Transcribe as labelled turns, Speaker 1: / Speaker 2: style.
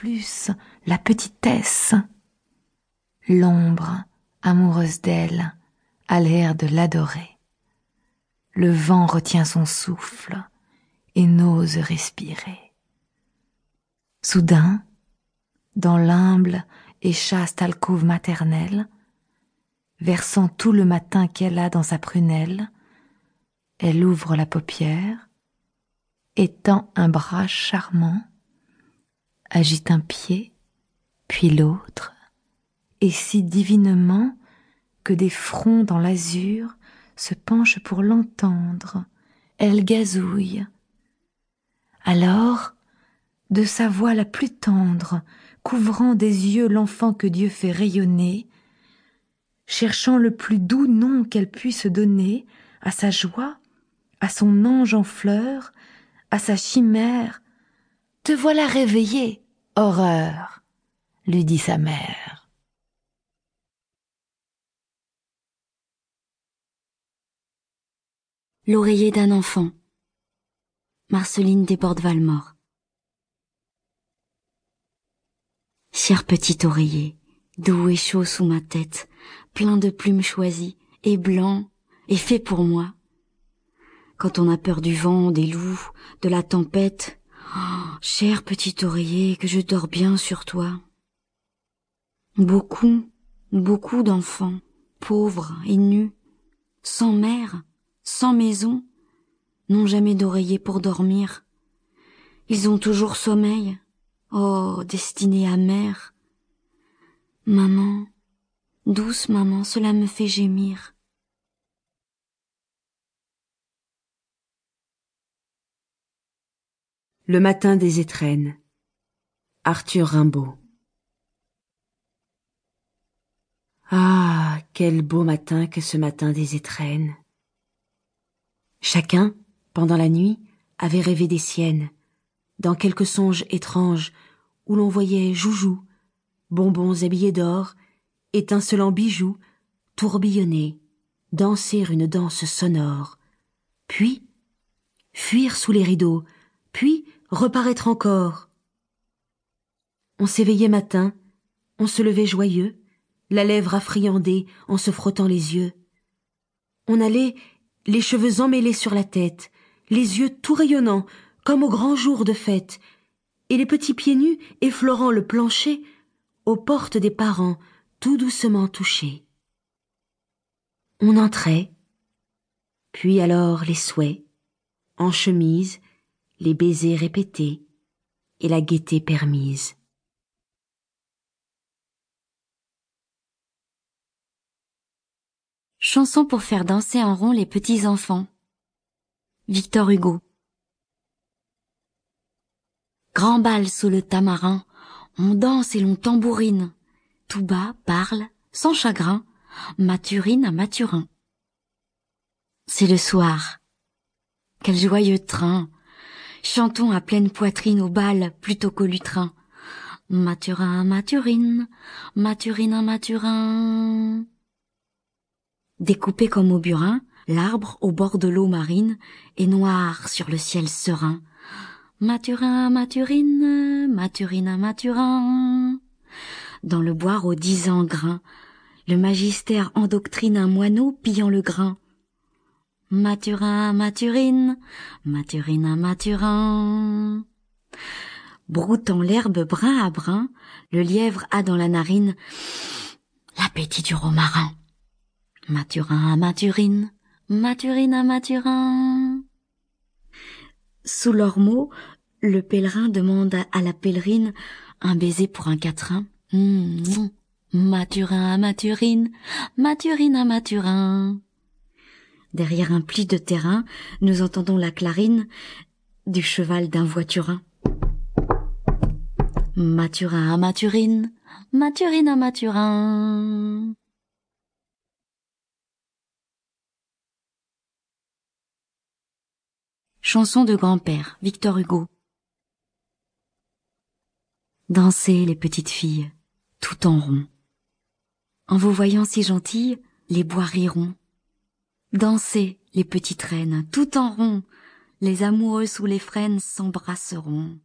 Speaker 1: plus la petitesse. L'ombre, amoureuse d'elle, a l'air de l'adorer. Le vent retient son souffle et n'ose respirer. Soudain, dans l'humble et chaste alcôve maternelle, versant tout le matin qu'elle a dans sa prunelle, elle ouvre la paupière, étend un bras charmant, agite un pied, puis l'autre, et si divinement que des fronts dans l'azur se penchent pour l'entendre, elle gazouille. Alors, de sa voix la plus tendre, couvrant des yeux l'enfant que Dieu fait rayonner, cherchant le plus doux nom qu'elle puisse donner à sa joie, à son ange en fleurs, à sa chimère. Te voilà réveillée, horreur, lui dit sa mère.
Speaker 2: L'oreiller d'un enfant. Marceline Desbordes-Valmore. Cher petit oreiller, doux et chaud sous ma tête, plein de plumes choisies, et blanc, et fait pour moi. Quand on a peur du vent, des loups, de la tempête, cher petit oreiller, que je dors bien sur toi. Beaucoup, beaucoup d'enfants, pauvres et nus, sans mère, sans maison, n'ont jamais d'oreiller pour dormir. Ils ont toujours sommeil, Oh, destinée amère. Maman, douce maman, cela me fait gémir.
Speaker 3: Le matin des étrennes. Arthur Rimbaud. Ah, quel beau matin que ce matin des étrennes. Chacun, pendant la nuit, avait rêvé des siennes dans quelque songe étrange où l'on voyait joujou, bonbons habillés d'or, étincelants bijoux, tourbillonner, danser une danse sonore, puis fuir sous les rideaux, puis reparaître encore. On s'éveillait matin, on se levait joyeux, la lèvre affriandée en se frottant les yeux. On allait, les cheveux emmêlés sur la tête, les yeux tout rayonnants, comme au grand jour de fête, et les petits pieds nus effleurant le plancher aux portes des parents tout doucement touchés. On entrait, puis alors les souhaits, en chemise, les baisers répétés et la gaieté permise.
Speaker 2: Chanson pour faire danser en rond les petits enfants. Victor Hugo. Grand bal sous le tamarin, on danse et l'on tambourine. Tout bas parle, sans chagrin, Mathurine à Mathurin. C'est le soir. Quel joyeux train. Chantons à pleine poitrine au bal plutôt qu'au lutrin. Mathurin, Mathurine, à Mathurin. Découpé comme au burin, l'arbre au bord de l'eau marine est noir sur le ciel serein. Mathurin, Mathurine, Mathurine, Mathurin. Dans le bois aux dix ans le magistère endoctrine un moineau pillant le grain. Mathurin, Mathurine, Mathurine, Mathurin. Broutant l'herbe brin à brin, le lièvre a dans la narine l'appétit du romarin. Mathurin à Mathurine, Mathurine à Mathurin. Sous leurs mots, le pèlerin demande à la pèlerine un baiser pour un quatrain. Mmh, Mathurin à Mathurine, Mathurine à Mathurin. Derrière un pli de terrain, nous entendons la clarine du cheval d'un voiturin. Mathurin à Mathurine, Mathurine à Mathurin. Chanson de grand-père, Victor Hugo. Dansez les petites filles, tout en rond. En vous voyant si gentilles, les bois riront. Dansez les petites reines, tout en rond, les amoureux sous les frênes s'embrasseront.